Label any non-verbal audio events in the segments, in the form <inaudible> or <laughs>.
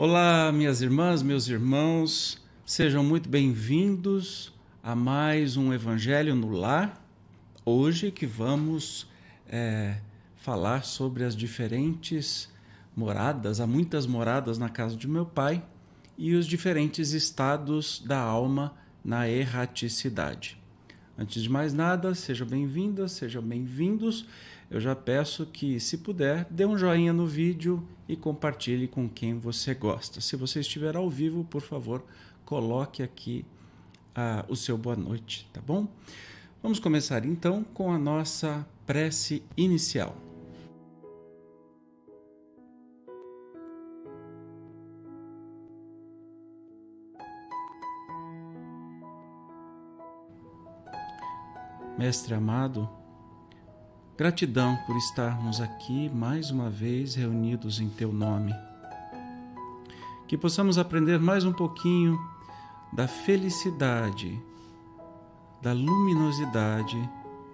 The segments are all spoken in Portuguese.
Olá, minhas irmãs, meus irmãos, sejam muito bem-vindos a mais um Evangelho no Lar. Hoje que vamos é, falar sobre as diferentes moradas, há muitas moradas na casa de meu pai e os diferentes estados da alma na erraticidade. Antes de mais nada, sejam bem-vindas, sejam bem-vindos. Eu já peço que, se puder, dê um joinha no vídeo e compartilhe com quem você gosta. Se você estiver ao vivo, por favor, coloque aqui uh, o seu boa noite, tá bom? Vamos começar então com a nossa prece inicial. Mestre amado, gratidão por estarmos aqui mais uma vez reunidos em Teu nome. Que possamos aprender mais um pouquinho da felicidade, da luminosidade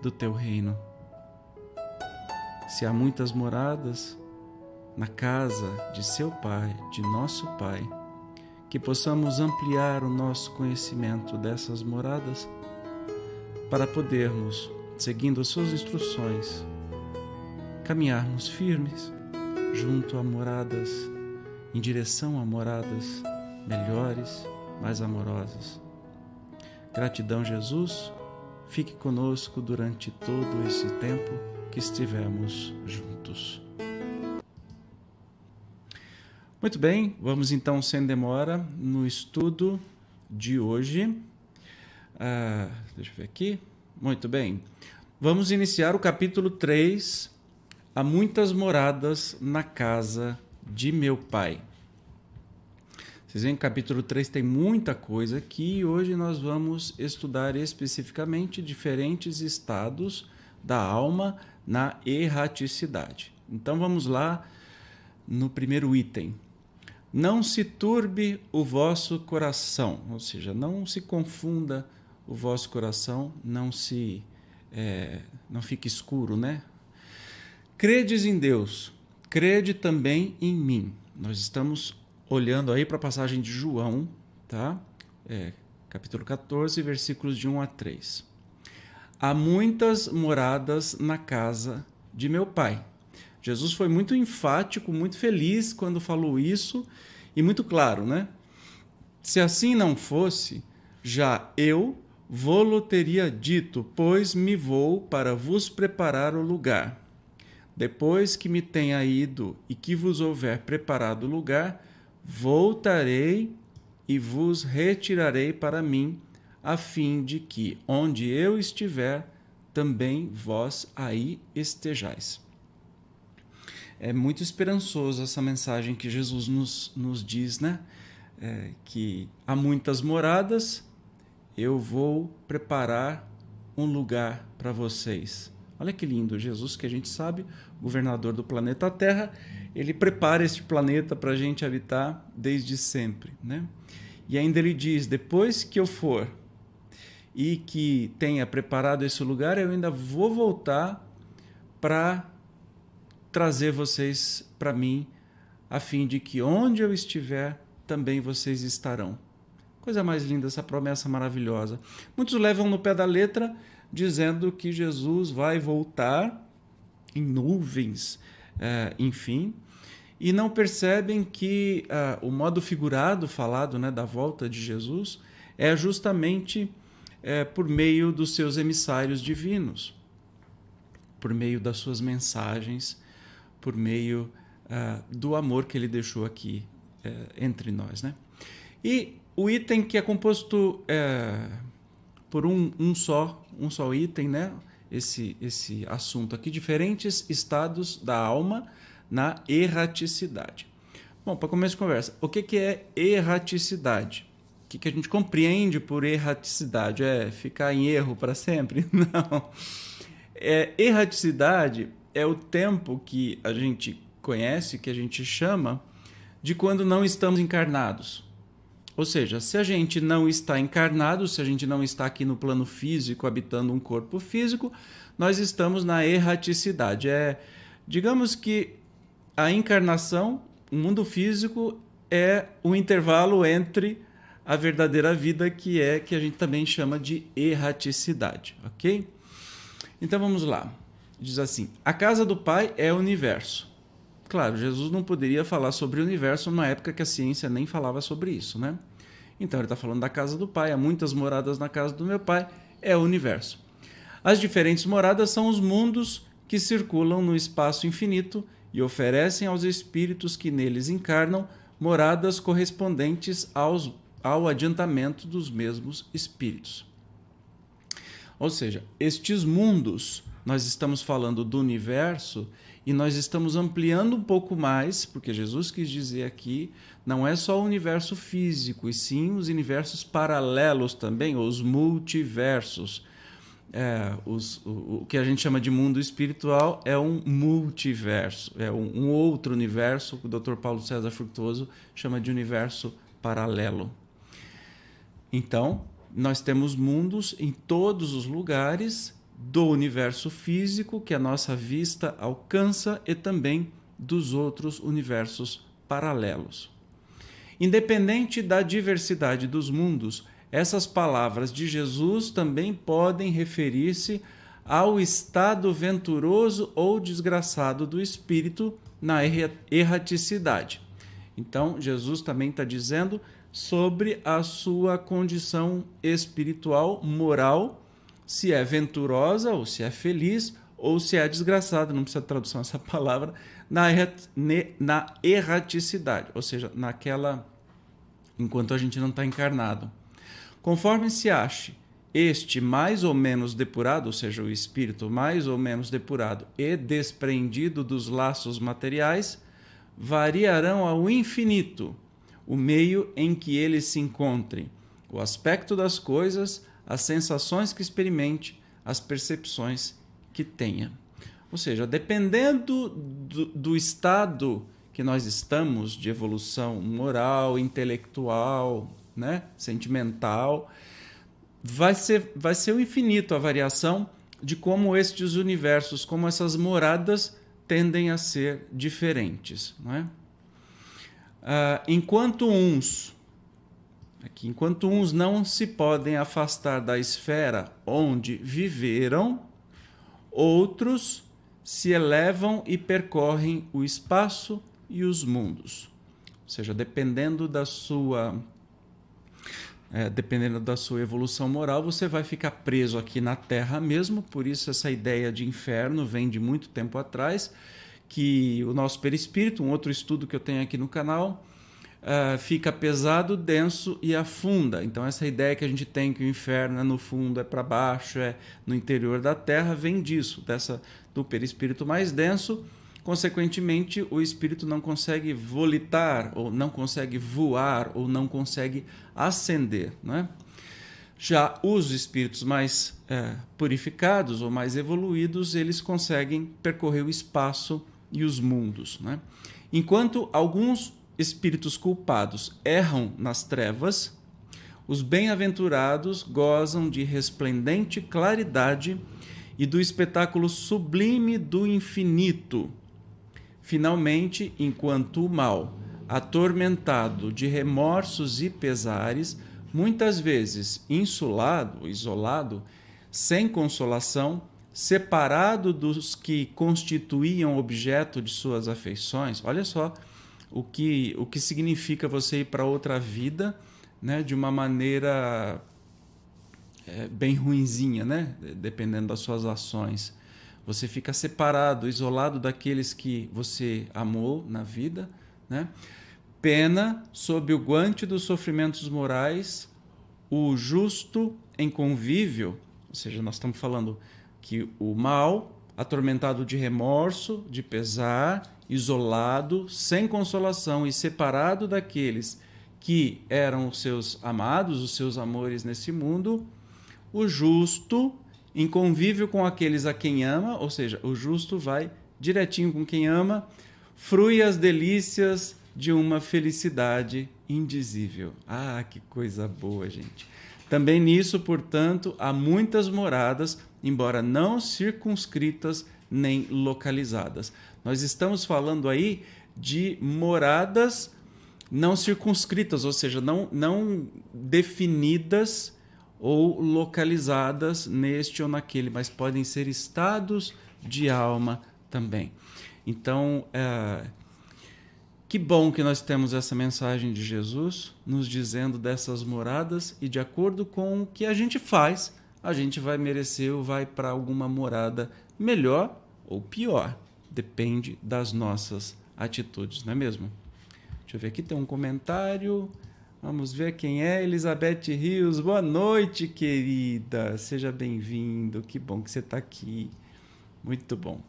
do Teu reino. Se há muitas moradas na casa de seu Pai, de nosso Pai, que possamos ampliar o nosso conhecimento dessas moradas para podermos, seguindo as suas instruções, caminharmos firmes junto a moradas, em direção a moradas melhores, mais amorosas. Gratidão, Jesus. Fique conosco durante todo esse tempo que estivemos juntos. Muito bem, vamos então, sem demora, no estudo de hoje. Ah, deixa eu ver aqui. Muito bem. Vamos iniciar o capítulo 3. Há muitas moradas na casa de meu pai. Vocês veem que o capítulo 3 tem muita coisa aqui e hoje nós vamos estudar especificamente diferentes estados da alma na erraticidade. Então vamos lá no primeiro item. Não se turbe o vosso coração, ou seja, não se confunda o vosso coração não se é, não fique escuro, né? Credes em Deus, crede também em mim. Nós estamos olhando aí para a passagem de João, tá? É, capítulo 14, versículos de 1 a 3. Há muitas moradas na casa de meu pai. Jesus foi muito enfático, muito feliz quando falou isso e muito claro, né? Se assim não fosse, já eu Vou-lo teria dito, pois me vou para vos preparar o lugar. Depois que me tenha ido e que vos houver preparado o lugar, voltarei e vos retirarei para mim, a fim de que, onde eu estiver, também vós aí estejais. É muito esperançoso essa mensagem que Jesus nos, nos diz, né? É, que há muitas moradas, eu vou preparar um lugar para vocês. Olha que lindo, Jesus, que a gente sabe, governador do planeta Terra, ele prepara este planeta para a gente habitar desde sempre. Né? E ainda ele diz: depois que eu for e que tenha preparado esse lugar, eu ainda vou voltar para trazer vocês para mim, a fim de que onde eu estiver, também vocês estarão. Coisa mais linda essa promessa maravilhosa. Muitos levam no pé da letra dizendo que Jesus vai voltar em nuvens, é, enfim, e não percebem que uh, o modo figurado falado né, da volta de Jesus é justamente é, por meio dos seus emissários divinos, por meio das suas mensagens, por meio do amor que ele deixou aqui entre nós. Né? E o item que é composto é, por um, um só um só item, né? Esse, esse assunto aqui, diferentes estados da alma na erraticidade. Bom, para começo de conversa, o que, que é erraticidade? O que, que a gente compreende por erraticidade? É ficar em erro para sempre? <laughs> Não. É, erraticidade é o tempo que a gente conhece, que a gente chama de quando não estamos encarnados. Ou seja, se a gente não está encarnado, se a gente não está aqui no plano físico, habitando um corpo físico, nós estamos na erraticidade. É, digamos que a encarnação, o mundo físico, é o intervalo entre a verdadeira vida, que é que a gente também chama de erraticidade, ok? Então vamos lá. Diz assim: a casa do Pai é o universo. Claro, Jesus não poderia falar sobre o universo numa época que a ciência nem falava sobre isso, né? Então ele está falando da casa do Pai, há muitas moradas na casa do meu Pai, é o universo. As diferentes moradas são os mundos que circulam no espaço infinito e oferecem aos espíritos que neles encarnam moradas correspondentes aos, ao adiantamento dos mesmos espíritos. Ou seja, estes mundos, nós estamos falando do universo e nós estamos ampliando um pouco mais, porque Jesus quis dizer aqui, não é só o universo físico, e sim os universos paralelos também, os multiversos é, os, o, o, que a gente chama de mundo espiritual é um multiverso, é um, um outro universo que o Dr. Paulo César Fructuoso chama de universo paralelo. Então, nós temos mundos em todos os lugares do universo físico que a nossa vista alcança e também dos outros universos paralelos. Independente da diversidade dos mundos, essas palavras de Jesus também podem referir-se ao estado venturoso ou desgraçado do espírito na erraticidade. Então, Jesus também está dizendo sobre a sua condição espiritual, moral, se é venturosa ou se é feliz ou se é desgraçada, não precisa tradução essa <laughs> palavra, na, na erraticidade, ou seja, naquela enquanto a gente não está encarnado. Conforme se ache este mais ou menos depurado, ou seja, o espírito mais ou menos depurado e desprendido dos laços materiais, variarão ao infinito o meio em que ele se encontre, o aspecto das coisas, as sensações que experimente, as percepções que tenha. Ou seja, dependendo do, do estado que nós estamos de evolução moral, intelectual, né, sentimental, vai ser, vai ser o infinito a variação de como estes universos, como essas moradas tendem a ser diferentes. Não é? Uh, enquanto uns aqui, enquanto uns não se podem afastar da esfera onde viveram, outros se elevam e percorrem o espaço e os mundos. Ou seja, dependendo da sua é, dependendo da sua evolução moral, você vai ficar preso aqui na Terra mesmo. Por isso, essa ideia de inferno vem de muito tempo atrás, que o nosso perispírito, um outro estudo que eu tenho aqui no canal, uh, fica pesado, denso e afunda. Então, essa ideia que a gente tem que o inferno é no fundo, é para baixo, é no interior da Terra, vem disso, dessa do perispírito mais denso Consequentemente, o espírito não consegue volitar, ou não consegue voar, ou não consegue ascender. Né? Já os espíritos mais é, purificados ou mais evoluídos, eles conseguem percorrer o espaço e os mundos. Né? Enquanto alguns espíritos culpados erram nas trevas, os bem-aventurados gozam de resplendente claridade e do espetáculo sublime do infinito, Finalmente, enquanto o mal, atormentado de remorsos e pesares, muitas vezes insulado, isolado, sem consolação, separado dos que constituíam objeto de suas afeições. Olha só o que, o que significa você ir para outra vida né, de uma maneira é, bem ruinzinha, né, dependendo das suas ações. Você fica separado, isolado daqueles que você amou na vida, né? Pena sob o guante dos sofrimentos morais, o justo em convívio, ou seja, nós estamos falando que o mal, atormentado de remorso, de pesar, isolado, sem consolação e separado daqueles que eram os seus amados, os seus amores nesse mundo, o justo em convívio com aqueles a quem ama, ou seja, o justo vai direitinho com quem ama, frui as delícias de uma felicidade indizível. Ah, que coisa boa, gente. Também nisso, portanto, há muitas moradas, embora não circunscritas nem localizadas. Nós estamos falando aí de moradas não circunscritas, ou seja, não, não definidas ou localizadas neste ou naquele, mas podem ser estados de alma também. Então, é, que bom que nós temos essa mensagem de Jesus nos dizendo dessas moradas e de acordo com o que a gente faz, a gente vai merecer ou vai para alguma morada melhor ou pior. Depende das nossas atitudes, não é mesmo? Deixa eu ver aqui, tem um comentário. Vamos ver quem é. Elizabeth Rios. Boa noite, querida. Seja bem-vindo. Que bom que você está aqui. Muito bom.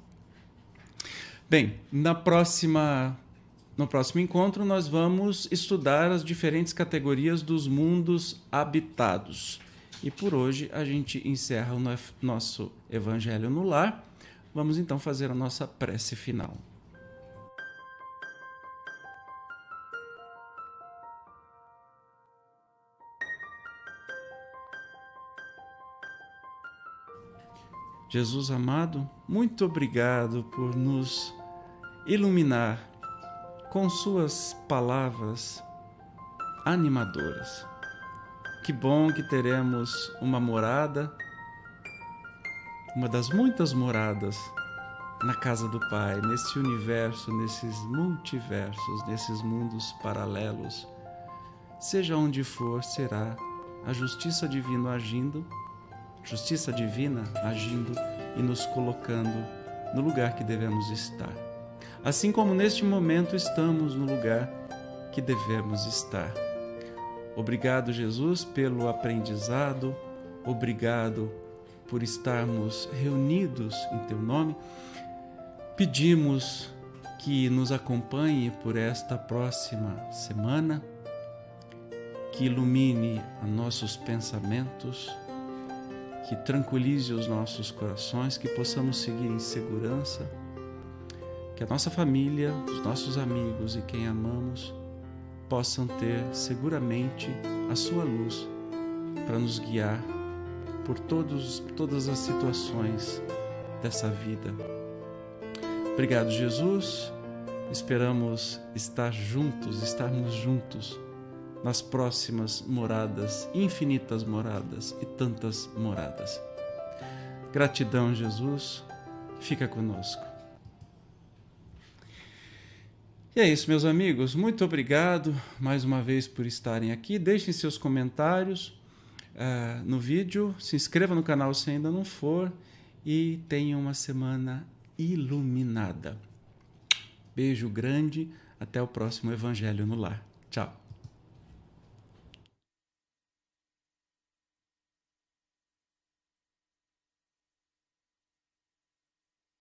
Bem, na próxima no próximo encontro, nós vamos estudar as diferentes categorias dos mundos habitados. E por hoje a gente encerra o nosso Evangelho no Lar. Vamos então fazer a nossa prece final. Jesus amado, muito obrigado por nos iluminar com suas palavras animadoras. Que bom que teremos uma morada, uma das muitas moradas na casa do Pai, nesse universo, nesses multiversos, nesses mundos paralelos. Seja onde for, será a justiça divina agindo, justiça divina agindo e nos colocando no lugar que devemos estar assim como neste momento estamos no lugar que devemos estar. Obrigado, Jesus, pelo aprendizado, obrigado por estarmos reunidos em Teu nome. Pedimos que nos acompanhe por esta próxima semana, que ilumine nossos pensamentos, que tranquilize os nossos corações, que possamos seguir em segurança que a nossa família, os nossos amigos e quem amamos possam ter seguramente a sua luz para nos guiar por todos, todas as situações dessa vida. Obrigado, Jesus. Esperamos estar juntos, estarmos juntos nas próximas moradas, infinitas moradas e tantas moradas. Gratidão, Jesus. Fica conosco. E é isso, meus amigos. Muito obrigado mais uma vez por estarem aqui. Deixem seus comentários uh, no vídeo. Se inscreva no canal se ainda não for. E tenha uma semana iluminada. Beijo grande. Até o próximo Evangelho no Lar. Tchau.